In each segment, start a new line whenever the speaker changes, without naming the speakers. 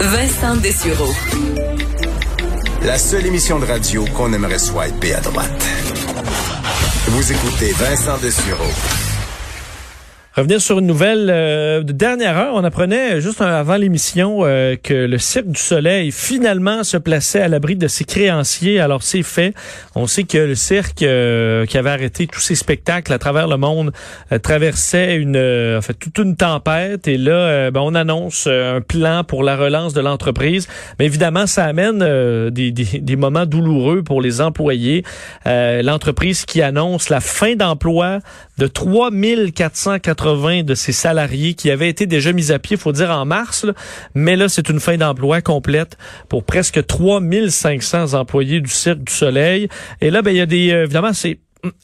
Vincent Dessureau.
La seule émission de radio qu'on aimerait swiper à droite. Vous écoutez Vincent Dessureau.
Revenir sur une nouvelle euh, de dernière heure, on apprenait juste avant l'émission euh, que le Cirque du Soleil finalement se plaçait à l'abri de ses créanciers. Alors c'est fait. On sait que le cirque euh, qui avait arrêté tous ses spectacles à travers le monde traversait une, en toute une tempête. Et là, ben, on annonce un plan pour la relance de l'entreprise. Mais évidemment, ça amène des, des, moments douloureux pour les employés. L'entreprise qui annonce la fin d'emploi de 3480 de ses salariés qui avaient été déjà mis à pied, faut dire en mars, mais là c'est une fin d'emploi complète pour presque 3500 employés du Cirque du Soleil. Et là, ben il y a des euh, évidemment c'est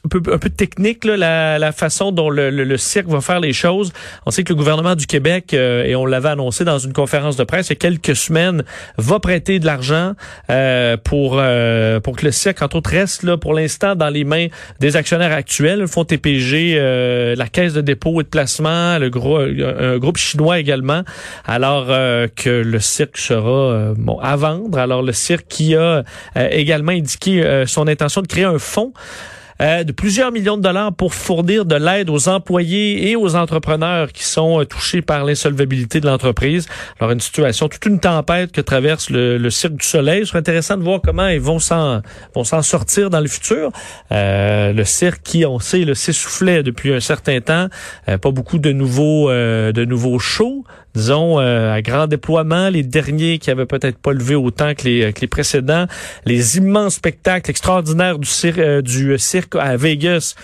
un peu, technique la, façon dont le, le, cirque va faire les choses. On sait que le gouvernement du Québec, euh, et on l'avait annoncé dans une conférence de presse il y a quelques semaines, va prêter de l'argent euh, pour euh, pour que le cirque, entre autres, reste là pour l'instant dans les mains des actionnaires actuels, le fonds TPG, la Caisse de dépôt et de placement, le un groupe chinois également, alors que le cirque sera bon à vendre. Alors le cirque qui a également indiqué son intention de créer un fonds euh, de plusieurs millions de dollars pour fournir de l'aide aux employés et aux entrepreneurs qui sont euh, touchés par l'insolvabilité de l'entreprise. Alors une situation, toute une tempête que traverse le, Cirque du Soleil. Ce serait intéressant de voir comment ils vont s'en vont s'en sortir dans le futur. Euh, le cirque qui, on sait, le s'essoufflait depuis un certain temps. pas beaucoup de nouveaux de nouveaux shows disons, euh, à grand déploiement, les derniers qui avaient peut-être pas levé autant que les, que les précédents, les immenses spectacles extraordinaires du, euh, du cirque à Vegas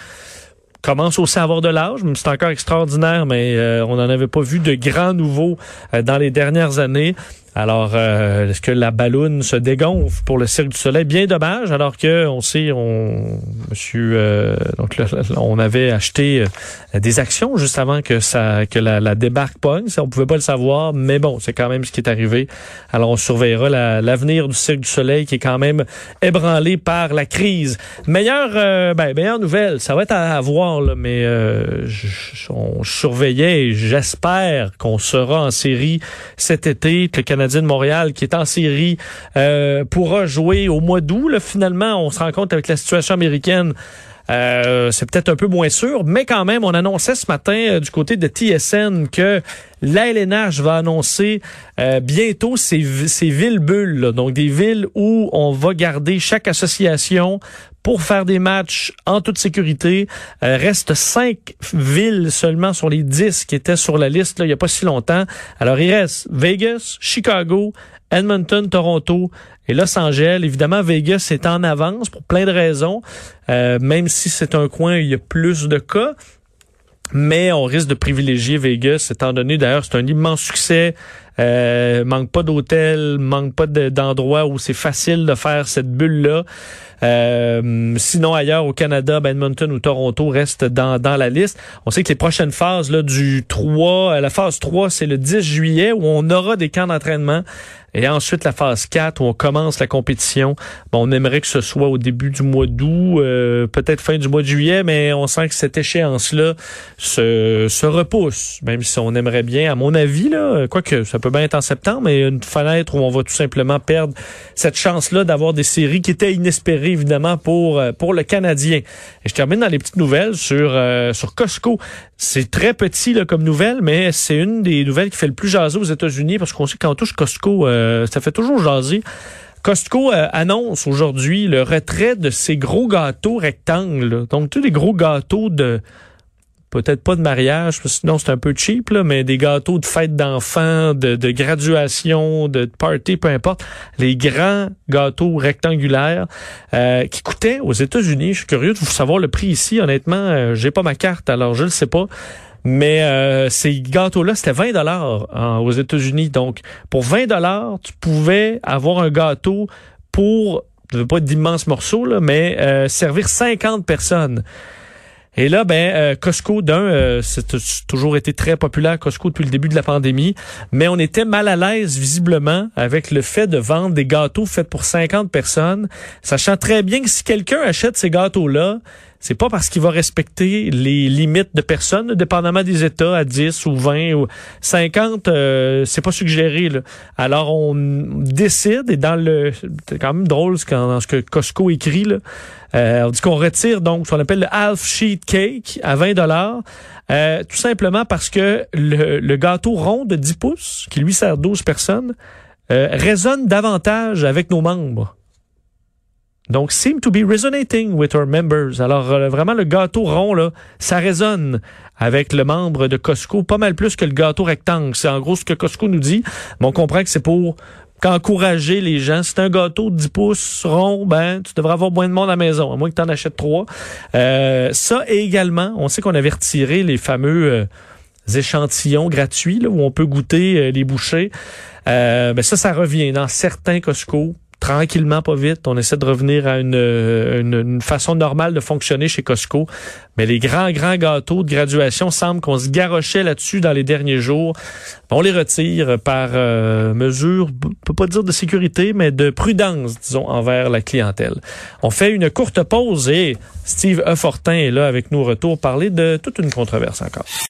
commencent aussi à avoir de l'âge, c'est encore extraordinaire, mais euh, on n'en avait pas vu de grands nouveaux dans les dernières années. Alors, euh, est-ce que la balloune se dégonfle pour le Cirque du Soleil? Bien dommage, alors que on sait, on, monsieur, euh, donc on avait acheté euh, des actions juste avant que ça, que la, débarque pogne. Ça, on pouvait pas le savoir, mais bon, c'est quand même ce qui est arrivé. Alors, on surveillera l'avenir du Cirque du Soleil qui est quand même ébranlé par la crise. Meilleure, ben, meilleure nouvelle, ça va être à, voir, mais on surveillait j'espère qu'on sera en série cet été, que le Canada de Montréal qui est en série euh, pourra jouer au mois d'août. Finalement, on se rend compte avec la situation américaine. Euh, c'est peut-être un peu moins sûr, mais quand même, on annonçait ce matin euh, du côté de TSN que l'ALNH va annoncer bientôt ces, ces villes bulles, donc des villes où on va garder chaque association pour faire des matchs en toute sécurité. Euh, reste cinq villes seulement sur les dix qui étaient sur la liste il n'y a pas si longtemps. Alors il reste Vegas, Chicago, Edmonton, Toronto et Los Angeles. Évidemment, Vegas est en avance pour plein de raisons, euh, même si c'est un coin où il y a plus de cas. Mais on risque de privilégier Vegas, étant donné d'ailleurs c'est un immense succès. Euh, manque pas d'hôtel, manque pas d'endroits où c'est facile de faire cette bulle-là. Euh, sinon, ailleurs au Canada, Edmonton ou Toronto restent dans, dans la liste. On sait que les prochaines phases là, du 3, euh, la phase 3, c'est le 10 juillet où on aura des camps d'entraînement. Et ensuite, la phase 4, où on commence la compétition. Bon, on aimerait que ce soit au début du mois d'août, euh, peut-être fin du mois de juillet, mais on sent que cette échéance-là se, se repousse, même si on aimerait bien, à mon avis, là, quoique ça peut bien être en septembre, mais une fenêtre où on va tout simplement perdre cette chance-là d'avoir des séries qui étaient inespérées, évidemment, pour, euh, pour le Canadien. Et je termine dans les petites nouvelles sur, euh, sur Costco. C'est très petit là, comme nouvelle, mais c'est une des nouvelles qui fait le plus jaser aux États-Unis parce qu'on sait quand on touche Costco, euh, ça fait toujours jaser. Costco euh, annonce aujourd'hui le retrait de ces gros gâteaux rectangles. Donc, tous les gros gâteaux de peut-être pas de mariage, parce que sinon c'est un peu cheap, là, mais des gâteaux de fête d'enfants, de, de, graduation, de party, peu importe. Les grands gâteaux rectangulaires euh, qui coûtaient aux États-Unis. Je suis curieux de vous savoir le prix ici. Honnêtement, euh, j'ai pas ma carte, alors je ne sais pas. Mais euh, ces gâteaux-là, c'était 20 dollars aux États-Unis. Donc, pour 20 dollars, tu pouvais avoir un gâteau pour, pas d'immenses morceaux, là, mais servir 50 personnes. Et là, ben, euh, Costco, d'un, euh, c'est toujours été très populaire, Costco, depuis le début de la pandémie, mais on était mal à l'aise, visiblement, avec le fait de vendre des gâteaux faits pour 50 personnes, sachant très bien que si quelqu'un achète ces gâteaux-là, c'est pas parce qu'il va respecter les limites de personnes, dépendamment des États, à 10 ou 20 ou 50, euh, c'est pas suggéré. Alors, on décide, et dans le... C'est quand même drôle quand, dans ce que Costco écrit, euh, on dit qu'on retire donc ce qu'on appelle le half sheet cake à 20 dollars, euh, tout simplement parce que le, le, gâteau rond de 10 pouces, qui lui sert 12 personnes, euh, résonne davantage avec nos membres. Donc, seem to be resonating with our members. Alors, euh, vraiment, le gâteau rond, là, ça résonne avec le membre de Costco pas mal plus que le gâteau rectangle. C'est en gros ce que Costco nous dit. Mais on comprend que c'est pour qu'encourager les gens. C'est un gâteau de 10 pouces rond, ben, tu devrais avoir moins de monde à la maison, à moins que tu en achètes trois. Euh, ça, et également, on sait qu'on avait retiré les fameux euh, échantillons gratuits, là, où on peut goûter les bouchées. ben ça, ça revient dans certains Costco tranquillement, pas vite. On essaie de revenir à une, une, façon normale de fonctionner chez Costco. Mais les grands, grands gâteaux de graduation semblent qu'on se garochait là-dessus dans les derniers jours. On les retire par euh, mesure, on peut pas dire de sécurité, mais de prudence, disons, envers la clientèle. On fait une courte pause et Steve E. Fortin est là avec nous au retour parler de toute une controverse encore.